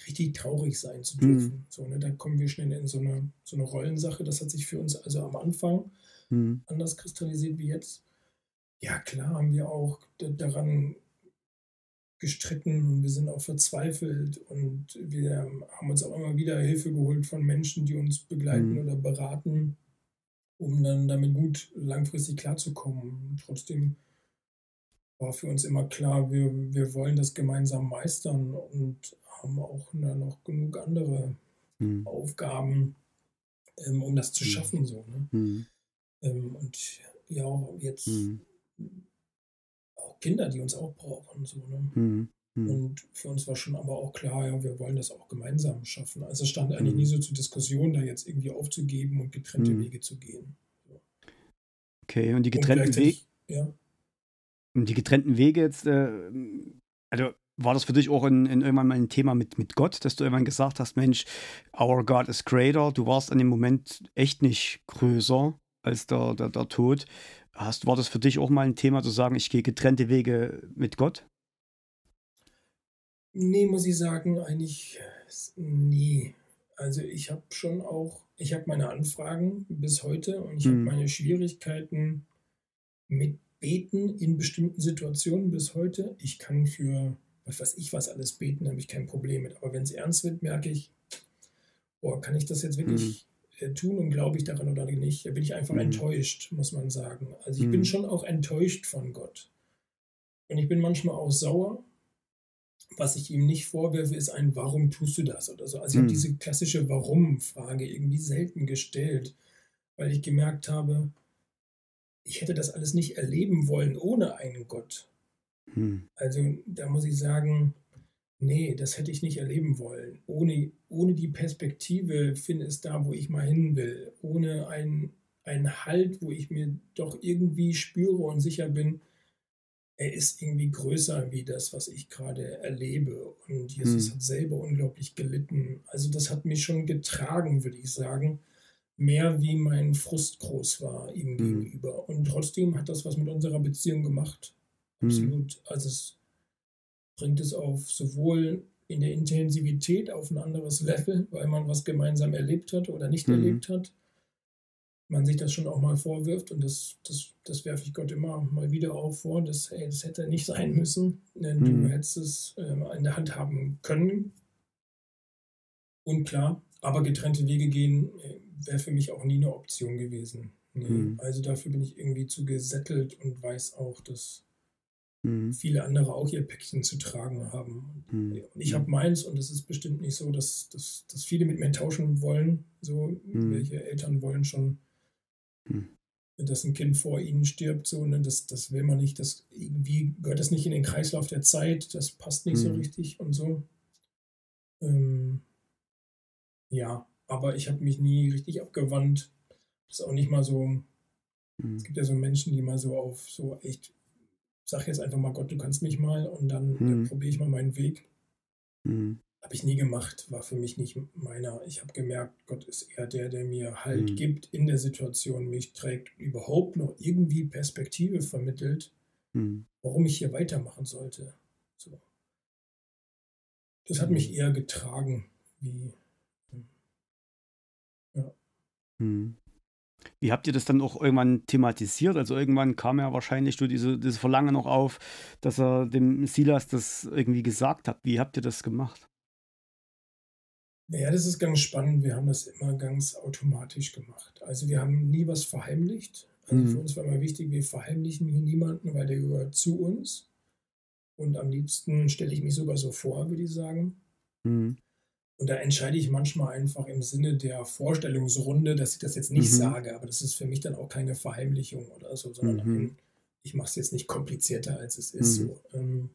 richtig traurig sein zu dürfen. Mhm. So, ne, da kommen wir schnell in so eine, so eine Rollensache. Das hat sich für uns also am Anfang mhm. anders kristallisiert wie jetzt. Ja, klar haben wir auch daran gestritten und wir sind auch verzweifelt und wir haben uns auch immer wieder Hilfe geholt von Menschen, die uns begleiten mhm. oder beraten, um dann damit gut langfristig klarzukommen. Trotzdem war für uns immer klar, wir, wir wollen das gemeinsam meistern und haben auch noch genug andere mhm. Aufgaben, ähm, um das zu hm. schaffen. So, ne? Mhm. Ähm, und ja, jetzt mhm. auch Kinder, die uns auch brauchen. So, ne? Hm. Hm. Und für uns war schon aber auch klar, ja, wir wollen das auch gemeinsam schaffen. Also es stand eigentlich nie so zur Diskussion, da jetzt irgendwie aufzugeben und getrennte Wege zu gehen. So. Okay, und die getrennten Wege. Ja. Und die getrennten Wege jetzt, äh, also war das für dich auch in, in irgendwann mal ein Thema mit, mit Gott, dass du irgendwann gesagt hast, Mensch, our God is greater. Du warst an dem Moment echt nicht größer als der, der, der Tod. Hast, war das für dich auch mal ein Thema zu sagen, ich gehe getrennte Wege mit Gott? Nee, muss ich sagen, eigentlich nie. Also ich habe schon auch, ich habe meine Anfragen bis heute und ich hm. habe meine Schwierigkeiten mit Beten in bestimmten Situationen bis heute. Ich kann für was weiß ich was alles beten, habe ich kein Problem mit. Aber wenn es ernst wird, merke ich, boah, kann ich das jetzt wirklich mhm. tun und glaube ich daran oder nicht? Da bin ich einfach mhm. enttäuscht, muss man sagen. Also ich mhm. bin schon auch enttäuscht von Gott. Und ich bin manchmal auch sauer. Was ich ihm nicht vorwerfe, ist ein Warum tust du das oder so. Also ich habe mhm. diese klassische Warum-Frage irgendwie selten gestellt, weil ich gemerkt habe, ich hätte das alles nicht erleben wollen ohne einen Gott. Hm. Also da muss ich sagen, nee, das hätte ich nicht erleben wollen. Ohne, ohne die Perspektive finde es da, wo ich mal hin will. Ohne einen Halt, wo ich mir doch irgendwie spüre und sicher bin, er ist irgendwie größer wie das, was ich gerade erlebe. Und Jesus hm. hat selber unglaublich gelitten. Also das hat mich schon getragen, würde ich sagen. Mehr wie mein Frust groß war ihm hm. gegenüber. Und trotzdem hat das was mit unserer Beziehung gemacht. Hm. Absolut. Hm. Also es bringt es auf sowohl in der Intensivität auf ein anderes Level, weil man was gemeinsam erlebt hat oder nicht hm. erlebt hat man sich das schon auch mal vorwirft und das, das, das werfe ich Gott immer mal wieder auch vor, dass hey, das hätte nicht sein müssen, denn mhm. du hättest es äh, in der Hand haben können. Und klar, aber getrennte Wege gehen äh, wäre für mich auch nie eine Option gewesen. Nee. Mhm. Also dafür bin ich irgendwie zu gesättelt und weiß auch, dass mhm. viele andere auch ihr Päckchen zu tragen haben. Und mhm. ich habe meins und es ist bestimmt nicht so, dass, dass, dass viele mit mir tauschen wollen. So, mhm. welche Eltern wollen schon hm. Dass ein Kind vor ihnen stirbt, so, ne, das, das will man nicht. Das irgendwie gehört das nicht in den Kreislauf der Zeit, das passt nicht so richtig und so. Ähm, ja, aber ich habe mich nie richtig abgewandt. Das ist auch nicht mal so. Hm. Es gibt ja so Menschen, die mal so auf so echt, sag jetzt einfach mal Gott, du kannst mich mal und dann hm. probiere ich mal meinen Weg. Hm. Habe ich nie gemacht, war für mich nicht meiner. Ich habe gemerkt, Gott ist eher der, der mir Halt mhm. gibt in der Situation, mich trägt, überhaupt noch irgendwie Perspektive vermittelt, mhm. warum ich hier weitermachen sollte. So. Das hat mich eher getragen, wie. Mhm. Wie habt ihr das dann auch irgendwann thematisiert? Also irgendwann kam ja wahrscheinlich du diese, dieses Verlangen noch auf, dass er dem Silas das irgendwie gesagt hat. Wie habt ihr das gemacht? Ja, das ist ganz spannend. Wir haben das immer ganz automatisch gemacht. Also wir haben nie was verheimlicht. Also mhm. für uns war immer wichtig, wir verheimlichen hier niemanden, weil der gehört zu uns. Und am liebsten stelle ich mich sogar so vor, würde ich sagen. Mhm. Und da entscheide ich manchmal einfach im Sinne der Vorstellungsrunde, dass ich das jetzt nicht mhm. sage, aber das ist für mich dann auch keine Verheimlichung oder so, sondern mhm. ich mache es jetzt nicht komplizierter, als es ist. Mhm. So. Ähm,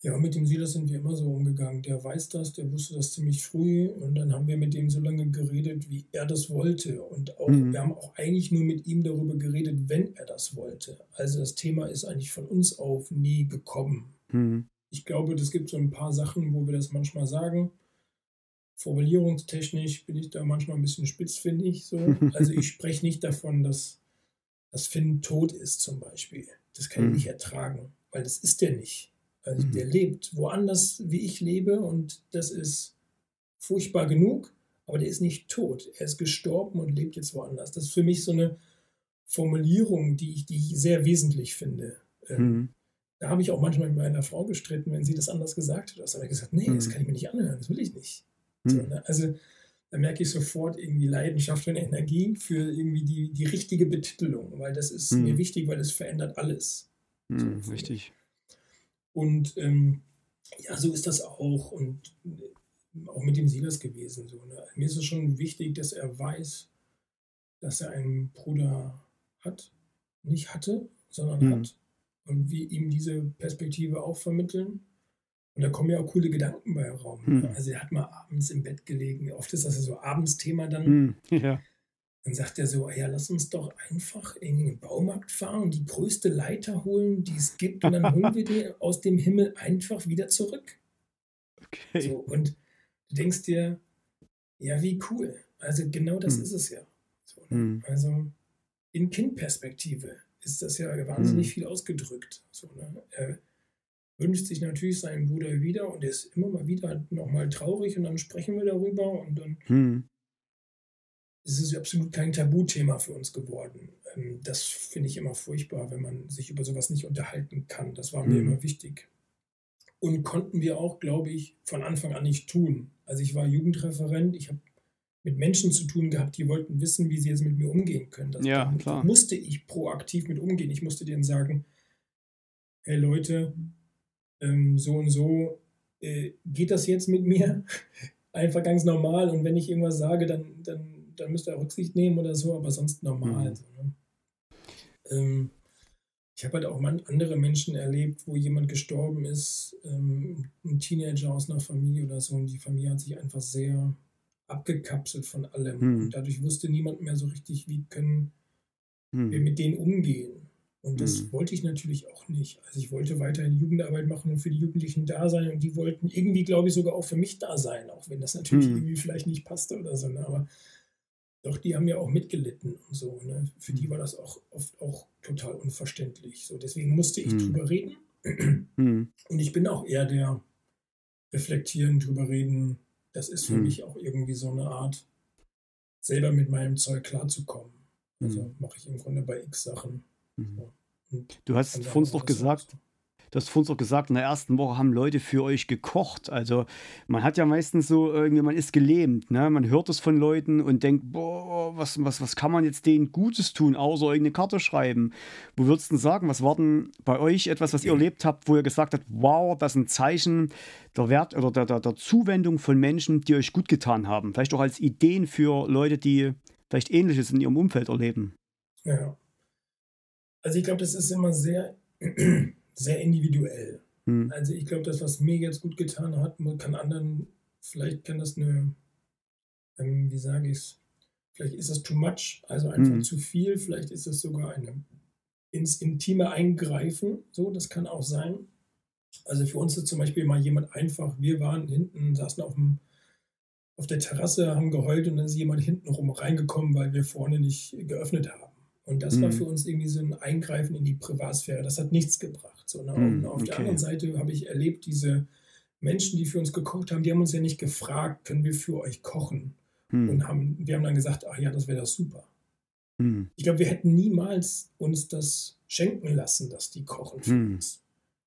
ja, mit dem Silas sind wir immer so umgegangen. Der weiß das, der wusste das ziemlich früh und dann haben wir mit dem so lange geredet, wie er das wollte. Und auch, mhm. wir haben auch eigentlich nur mit ihm darüber geredet, wenn er das wollte. Also das Thema ist eigentlich von uns auf nie gekommen. Ich glaube, es gibt so ein paar Sachen, wo wir das manchmal sagen. Formulierungstechnisch bin ich da manchmal ein bisschen spitzfindig. So. Also ich spreche nicht davon, dass, dass Finn tot ist zum Beispiel. Das kann ich mhm. nicht ertragen, weil das ist der nicht. Also mhm. der lebt woanders, wie ich lebe, und das ist furchtbar genug, aber der ist nicht tot. Er ist gestorben und lebt jetzt woanders. Das ist für mich so eine Formulierung, die ich, die ich sehr wesentlich finde. Ähm, mhm. Da habe ich auch manchmal mit meiner Frau gestritten, wenn sie das anders gesagt hat. Da habe ich gesagt, nee, mhm. das kann ich mir nicht anhören, das will ich nicht. Mhm. So, ne? Also da merke ich sofort irgendwie Leidenschaft und Energie für irgendwie die, die richtige Betitelung, weil das ist mir mhm. wichtig, weil es verändert alles. Mhm, so, richtig. Und ähm, ja, so ist das auch. Und äh, auch mit dem Silas gewesen. So, ne? Mir ist es schon wichtig, dass er weiß, dass er einen Bruder hat. Nicht hatte, sondern hm. hat. Und wir ihm diese Perspektive auch vermitteln. Und da kommen ja auch coole Gedanken bei Raum. Hm. Also er hat mal abends im Bett gelegen. Oft ist das so Abendsthema dann. Hm. Ja. Dann sagt er so, ja, lass uns doch einfach in den Baumarkt fahren und die größte Leiter holen, die es gibt, und dann holen wir die aus dem Himmel einfach wieder zurück. Okay. So, und du denkst dir, ja, wie cool. Also genau das hm. ist es ja. So, ne? hm. Also in Kindperspektive ist das ja wahnsinnig hm. viel ausgedrückt. So, ne? Er wünscht sich natürlich seinen Bruder wieder und er ist immer mal wieder nochmal traurig und dann sprechen wir darüber und dann hm es ist absolut kein Tabuthema für uns geworden. Ähm, das finde ich immer furchtbar, wenn man sich über sowas nicht unterhalten kann. Das war mir mhm. immer wichtig. Und konnten wir auch, glaube ich, von Anfang an nicht tun. Also ich war Jugendreferent, ich habe mit Menschen zu tun gehabt, die wollten wissen, wie sie jetzt mit mir umgehen können. Das ja, klar. musste ich proaktiv mit umgehen. Ich musste denen sagen, hey Leute, ähm, so und so, äh, geht das jetzt mit mir? Einfach ganz normal. Und wenn ich irgendwas sage, dann, dann dann müsste er Rücksicht nehmen oder so, aber sonst normal. Mhm. So, ne? ähm, ich habe halt auch andere Menschen erlebt, wo jemand gestorben ist, ähm, ein Teenager aus einer Familie oder so, und die Familie hat sich einfach sehr abgekapselt von allem. Hm. Und dadurch wusste niemand mehr so richtig, wie können hm. wir mit denen umgehen. Und das hm. wollte ich natürlich auch nicht. Also ich wollte weiterhin Jugendarbeit machen und für die Jugendlichen da sein. Und die wollten irgendwie, glaube ich, sogar auch für mich da sein, auch wenn das natürlich hm. irgendwie vielleicht nicht passte oder so. Ne? Aber doch, die haben ja auch mitgelitten und so. Ne? Für die hm. war das auch oft auch total unverständlich. So, deswegen musste ich hm. drüber reden. Und ich bin auch eher der reflektieren, drüber reden. Das ist für hm. mich auch irgendwie so eine Art, selber mit meinem Zeug klarzukommen. Also hm. mache ich im Grunde bei X Sachen. Mhm. So. Du hast vor uns doch gesagt, Du hast vorhin auch gesagt, in der ersten Woche haben Leute für euch gekocht. Also man hat ja meistens so, irgendwie, man ist gelähmt. Ne? Man hört es von Leuten und denkt, boah, was, was, was kann man jetzt denen Gutes tun, außer irgendeine Karte schreiben? Wo würdest du denn sagen, was war denn bei euch etwas, was ihr erlebt habt, wo ihr gesagt habt, wow, das ist ein Zeichen der Wert oder der, der, der Zuwendung von Menschen, die euch gut getan haben? Vielleicht auch als Ideen für Leute, die vielleicht Ähnliches in ihrem Umfeld erleben. Ja. Also ich glaube, das ist immer sehr sehr individuell. Hm. Also ich glaube, das, was mir jetzt gut getan hat, kann anderen, vielleicht kann das eine, ähm, wie sage ich es, vielleicht ist das too much, also einfach hm. zu viel, vielleicht ist es sogar eine ins intime Eingreifen, so, das kann auch sein. Also für uns ist zum Beispiel mal jemand einfach, wir waren hinten, saßen auf dem auf der Terrasse, haben geheult und dann ist jemand hinten rum reingekommen, weil wir vorne nicht geöffnet haben. Und das mhm. war für uns irgendwie so ein Eingreifen in die Privatsphäre. Das hat nichts gebracht. So, ne? mhm, auf okay. der anderen Seite habe ich erlebt, diese Menschen, die für uns gekocht haben, die haben uns ja nicht gefragt, können wir für euch kochen? Mhm. Und haben, wir haben dann gesagt, ach ja, das wäre das super. Mhm. Ich glaube, wir hätten niemals uns das schenken lassen, dass die kochen für mhm. uns.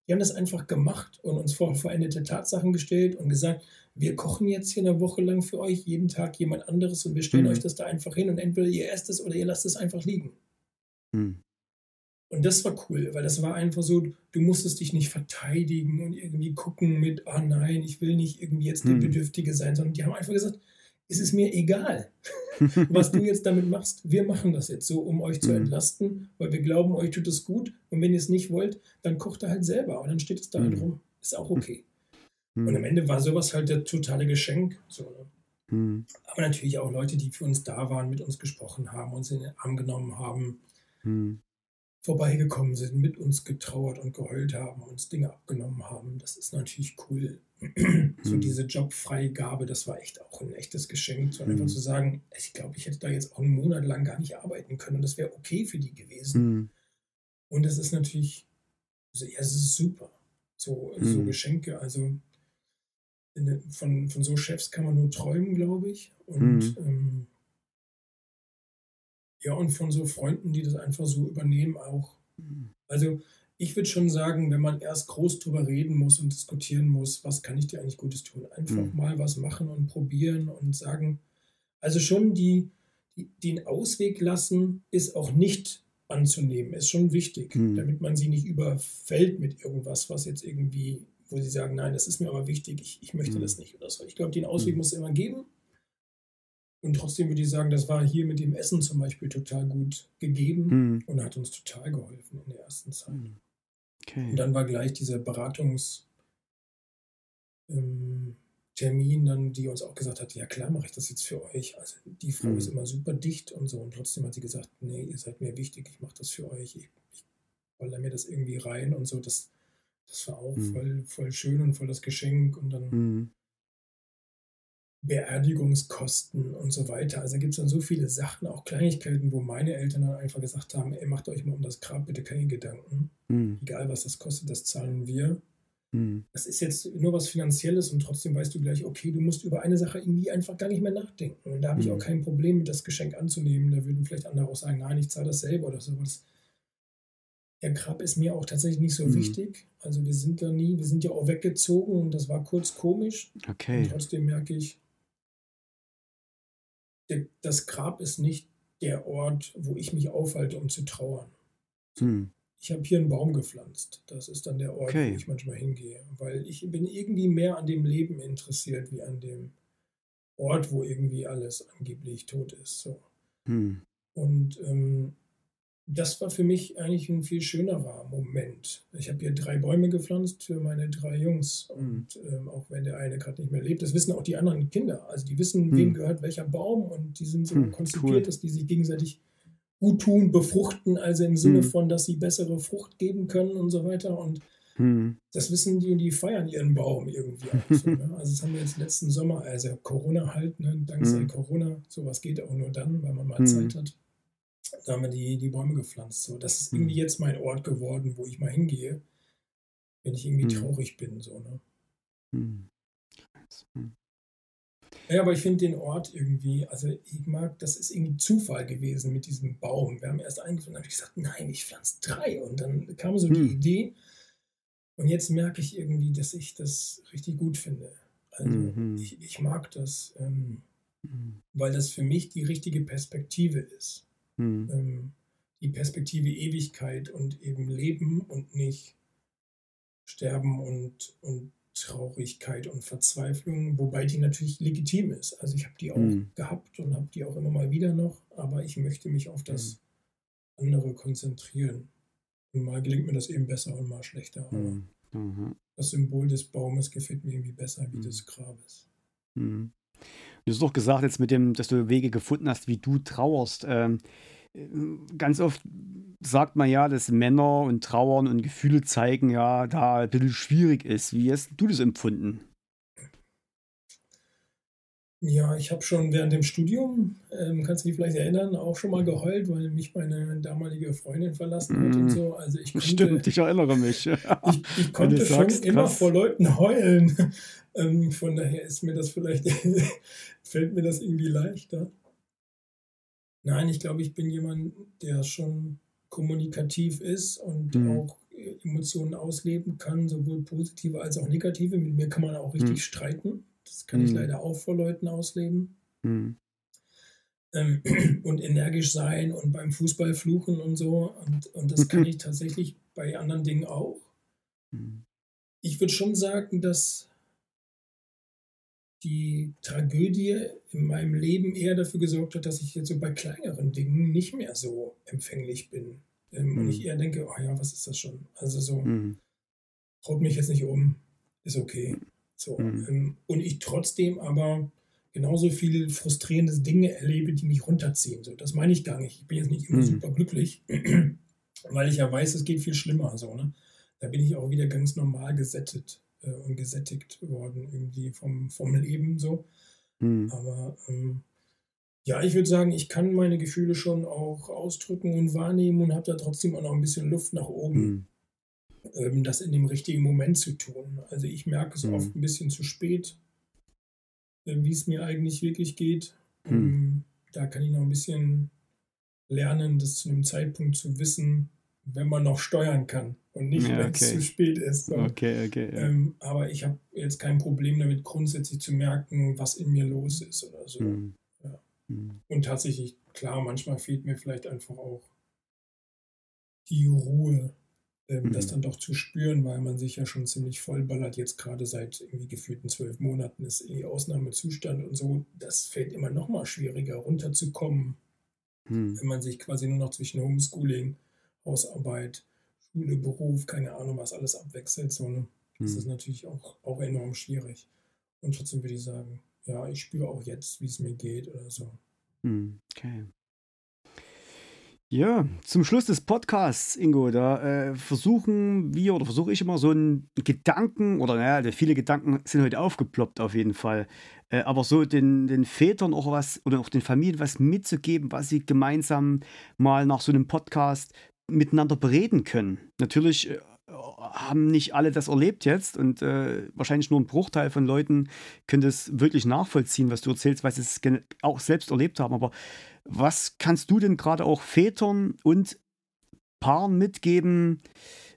Die haben das einfach gemacht und uns vor veränderte Tatsachen gestellt und gesagt, wir kochen jetzt hier eine Woche lang für euch, jeden Tag jemand anderes und wir stellen mhm. euch das da einfach hin und entweder ihr esst es oder ihr lasst es einfach liegen. Hm. Und das war cool, weil das war einfach so, du musstest dich nicht verteidigen und irgendwie gucken mit, ah oh nein, ich will nicht irgendwie jetzt der hm. Bedürftige sein, sondern die haben einfach gesagt, es ist mir egal, was du jetzt damit machst. Wir machen das jetzt so, um euch zu hm. entlasten, weil wir glauben, euch tut es gut. Und wenn ihr es nicht wollt, dann kocht er halt selber und dann steht es da halt hm. rum. Ist auch okay. Und am Ende war sowas halt der totale Geschenk. So, ne? Aber natürlich auch Leute, die für uns da waren, mit uns gesprochen haben, uns in den Arm genommen haben hm. vorbeigekommen sind, mit uns getrauert und geheult haben, uns Dinge abgenommen haben. Das ist natürlich cool. so hm. diese Jobfreigabe, das war echt auch ein echtes Geschenk, so hm. einfach zu sagen, ich glaube, ich hätte da jetzt auch einen Monat lang gar nicht arbeiten können und das wäre okay für die gewesen. Hm. Und das ist natürlich, also, ja, es ist super. So, so hm. Geschenke, also von, von so Chefs kann man nur träumen, glaube ich. Und hm. ähm, ja, und von so Freunden, die das einfach so übernehmen auch. Also ich würde schon sagen, wenn man erst groß drüber reden muss und diskutieren muss, was kann ich dir eigentlich Gutes tun? Einfach mhm. mal was machen und probieren und sagen, also schon die, die, den Ausweg lassen, ist auch nicht anzunehmen, ist schon wichtig, mhm. damit man sie nicht überfällt mit irgendwas, was jetzt irgendwie, wo sie sagen, nein, das ist mir aber wichtig, ich, ich möchte mhm. das nicht oder so. Ich glaube, den Ausweg mhm. muss es immer geben und trotzdem würde ich sagen, das war hier mit dem Essen zum Beispiel total gut gegeben mhm. und hat uns total geholfen in der ersten Zeit. Hm. Okay. Und dann war gleich dieser Beratungstermin, ähm, dann, die uns auch gesagt hat, ja klar mache ich das jetzt für euch. Also die Frau mhm. ist immer super dicht und so. Und trotzdem hat sie gesagt, nee, ihr seid mir wichtig, ich mache das für euch. Ich, ich baller mir das irgendwie rein und so. Das, das war auch mhm. voll, voll schön und voll das Geschenk. Und dann hm. Beerdigungskosten und so weiter. Also gibt es dann so viele Sachen, auch Kleinigkeiten, wo meine Eltern dann einfach gesagt haben, ey, macht euch mal um das Grab bitte keine Gedanken. Mhm. Egal was das kostet, das zahlen wir. Mhm. Das ist jetzt nur was Finanzielles und trotzdem weißt du gleich, okay, du musst über eine Sache irgendwie einfach gar nicht mehr nachdenken. Und da habe ich auch hm. kein Problem mit, das Geschenk anzunehmen. Da würden vielleicht andere auch sagen, nein, ich zahle das selber oder sowas. Der Grab ist mir auch tatsächlich nicht so mhm. wichtig. Also wir sind da nie, wir sind ja auch weggezogen und das war kurz komisch. Okay. Und trotzdem merke ich, das Grab ist nicht der Ort, wo ich mich aufhalte, um zu trauern. Hm. Ich habe hier einen Baum gepflanzt. Das ist dann der Ort, okay. wo ich manchmal hingehe, weil ich bin irgendwie mehr an dem Leben interessiert, wie an dem Ort, wo irgendwie alles angeblich tot ist. So. Hm. Und ähm, das war für mich eigentlich ein viel schönerer Moment. Ich habe hier drei Bäume gepflanzt für meine drei Jungs. Mhm. Und ähm, auch wenn der eine gerade nicht mehr lebt, das wissen auch die anderen Kinder. Also die wissen, mhm. wem gehört welcher Baum und die sind so mhm, konzipiert, cool. dass die sich gegenseitig gut tun, befruchten, also im Sinne mhm. von, dass sie bessere Frucht geben können und so weiter. Und mhm. das wissen die und die feiern ihren Baum irgendwie so. Ne? Also das haben wir jetzt letzten Sommer, also Corona halt, ne? dank sei mhm. Corona, sowas geht auch nur dann, weil man mal Zeit hat da haben wir die, die Bäume gepflanzt. So, das ist irgendwie hm. jetzt mein Ort geworden, wo ich mal hingehe, wenn ich irgendwie hm. traurig bin. So, ne? Hm. hm. Ja, aber ich finde den Ort irgendwie, also ich mag, das ist irgendwie Zufall gewesen mit diesem Baum. Wir haben erst eingefunden, habe ich gesagt, nein, ich pflanze drei. Und dann kam so die hm. Idee. Und jetzt merke ich irgendwie, dass ich das richtig gut finde. Also mhm. ich, ich mag das, ähm, mhm. weil das für mich die richtige Perspektive ist. Mhm. Ähm, die Perspektive Ewigkeit und eben Leben und nicht Sterben und, und Traurigkeit und Verzweiflung, wobei die natürlich legitim ist. Also ich habe die auch mhm. gehabt und habe die auch immer mal wieder noch, aber ich möchte mich auf das mhm. andere konzentrieren. Und mal gelingt mir das eben besser und mal schlechter. Aber mhm. das Symbol des Baumes gefällt mir irgendwie besser wie mhm. des Grabes. Mhm. Du hast doch gesagt, jetzt mit dem, dass du Wege gefunden hast, wie du trauerst. Ähm, ganz oft sagt man ja, dass Männer und Trauern und Gefühle zeigen ja da ein bisschen schwierig ist. Wie hast du das empfunden? Ja, ich habe schon während dem Studium, ähm, kannst du dich vielleicht erinnern, auch schon mal geheult, weil mich meine damalige Freundin verlassen hat mm. und mhm. so. Also ich konnte, Stimmt, ich erinnere mich. ich, ich konnte schon sagst, immer vor Leuten heulen. ähm, von daher ist mir das vielleicht, fällt mir das irgendwie leichter. Nein, ich glaube, ich bin jemand, der schon kommunikativ ist und mhm. auch Emotionen ausleben kann, sowohl positive als auch negative. Mit mir kann man auch richtig mhm. streiten. Das kann mhm. ich leider auch vor Leuten ausleben. Mhm. Ähm, und energisch sein und beim Fußball fluchen und so. Und, und das kann ich tatsächlich bei anderen Dingen auch. Mhm. Ich würde schon sagen, dass die Tragödie in meinem Leben eher dafür gesorgt hat, dass ich jetzt so bei kleineren Dingen nicht mehr so empfänglich bin. Ähm, mhm. Und ich eher denke, oh ja, was ist das schon? Also so, mhm. haut mich jetzt nicht um, ist okay. So, mhm. und ich trotzdem aber genauso viele frustrierende Dinge erlebe, die mich runterziehen. So, das meine ich gar nicht. Ich bin jetzt nicht immer mhm. super glücklich, weil ich ja weiß, es geht viel schlimmer. So, ne? Da bin ich auch wieder ganz normal gesättet äh, und gesättigt worden, irgendwie vom, vom Leben so. Mhm. Aber ähm, ja, ich würde sagen, ich kann meine Gefühle schon auch ausdrücken und wahrnehmen und habe da trotzdem auch noch ein bisschen Luft nach oben, mhm. Ähm, das in dem richtigen Moment zu tun. Also ich merke es mhm. oft ein bisschen zu spät, äh, wie es mir eigentlich wirklich geht. Mhm. Ähm, da kann ich noch ein bisschen lernen, das zu einem Zeitpunkt zu wissen, wenn man noch steuern kann und nicht, ja, wenn es zu spät ist. So. Okay, okay. Ja. Ähm, aber ich habe jetzt kein Problem damit, grundsätzlich zu merken, was in mir los ist oder so. Mhm. Ja. Mhm. Und tatsächlich, klar, manchmal fehlt mir vielleicht einfach auch die Ruhe, ähm, mhm. das dann doch zu spüren, weil man sich ja schon ziemlich vollballert. Jetzt gerade seit irgendwie gefühlten zwölf Monaten ist eh Ausnahmezustand und so. Das fällt immer noch mal schwieriger, runterzukommen, mhm. wenn man sich quasi nur noch zwischen Homeschooling Hausarbeit, Schule, Beruf, keine Ahnung, was alles abwechselt. So, ne? Das hm. ist natürlich auch, auch enorm schwierig. Und trotzdem würde ich sagen, ja, ich spüre auch jetzt, wie es mir geht oder so. Hm, okay. Ja, zum Schluss des Podcasts, Ingo, da äh, versuchen wir oder versuche ich immer so einen Gedanken, oder naja, viele Gedanken sind heute aufgeploppt auf jeden Fall, äh, aber so den, den Vätern auch was oder auch den Familien was mitzugeben, was sie gemeinsam mal nach so einem Podcast miteinander bereden können. Natürlich äh, haben nicht alle das erlebt jetzt und äh, wahrscheinlich nur ein Bruchteil von Leuten können das wirklich nachvollziehen, was du erzählst, weil sie es auch selbst erlebt haben. Aber was kannst du denn gerade auch Vätern und Paaren mitgeben,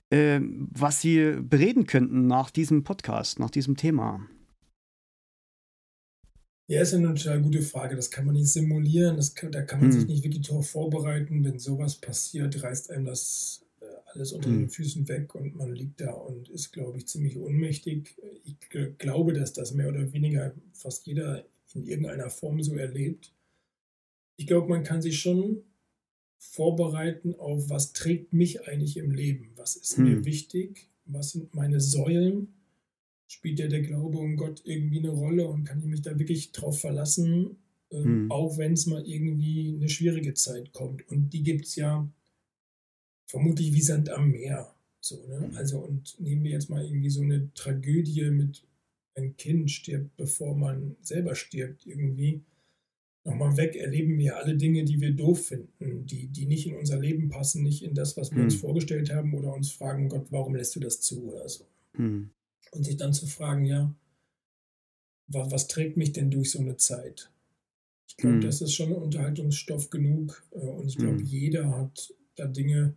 äh, was sie bereden könnten nach diesem Podcast, nach diesem Thema? Ja, ist eine total gute Frage. Das kann man nicht simulieren. Kann, da kann man hm. sich nicht wirklich darauf vorbereiten. Wenn sowas passiert, reißt einem das alles unter hm. den Füßen weg und man liegt da und ist, glaube ich, ziemlich ohnmächtig. Ich glaube, dass das mehr oder weniger fast jeder in irgendeiner Form so erlebt. Ich glaube, man kann sich schon vorbereiten auf, was trägt mich eigentlich im Leben, was ist hm. mir wichtig, was sind meine Säulen, spielt ja der Glaube um Gott irgendwie eine Rolle und kann ich mich da wirklich drauf verlassen, ähm, hm. auch wenn es mal irgendwie eine schwierige Zeit kommt. Und die gibt es ja vermutlich wie Sand am Meer. So, ne? Hm. Also, und nehmen wir jetzt mal irgendwie so eine Tragödie mit ein Kind stirbt, bevor man selber stirbt, irgendwie. Nochmal weg erleben wir alle Dinge, die wir doof finden, die, die nicht in unser Leben passen, nicht in das, was wir hm. uns vorgestellt haben oder uns fragen, Gott, warum lässt du das zu oder so. Hm. Und sich dann zu fragen, ja, was, was, trägt mich denn durch so eine Zeit? Ich glaube, hm. das ist schon Unterhaltungsstoff genug äh, und ich glaube, hm. jeder hat da Dinge,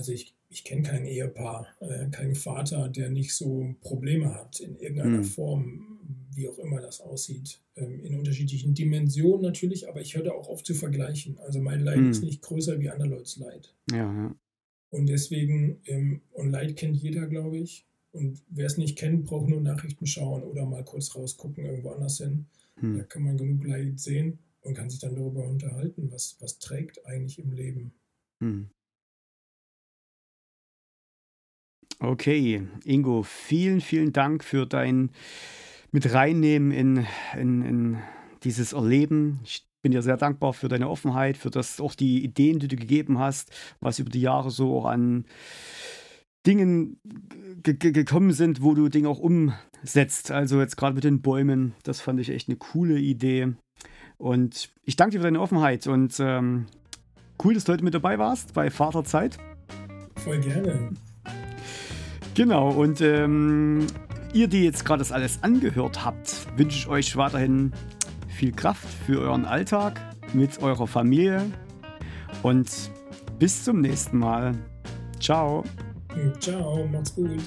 also ich, ich kenne kein Ehepaar, äh, keinen Vater, der nicht so Probleme hat in irgendeiner mhm. Form, wie auch immer das aussieht. Ähm, in unterschiedlichen Dimensionen natürlich, aber ich höre da auch auf zu vergleichen. Also mein Leid mhm. ist nicht größer wie anderer Leute's Leid. Ja, ja. Und deswegen, ähm, und Leid kennt jeder, glaube ich. Und wer es nicht kennt, braucht nur Nachrichten schauen oder mal kurz rausgucken, irgendwo anders hin. Mhm. Da kann man genug Leid sehen und kann sich dann darüber unterhalten, was, was trägt eigentlich im Leben. Mhm. Okay, Ingo, vielen, vielen Dank für dein mit reinnehmen in, in, in dieses Erleben. Ich bin dir sehr dankbar für deine Offenheit, für das auch die Ideen, die du gegeben hast, was über die Jahre so auch an Dingen gekommen sind, wo du Dinge auch umsetzt. Also jetzt gerade mit den Bäumen, das fand ich echt eine coole Idee. Und ich danke dir für deine Offenheit und ähm, cool, dass du heute mit dabei warst bei Vaterzeit. Voll gerne. Genau, und ähm, ihr, die jetzt gerade das alles angehört habt, wünsche ich euch weiterhin viel Kraft für euren Alltag mit eurer Familie und bis zum nächsten Mal. Ciao. Ciao, macht's gut.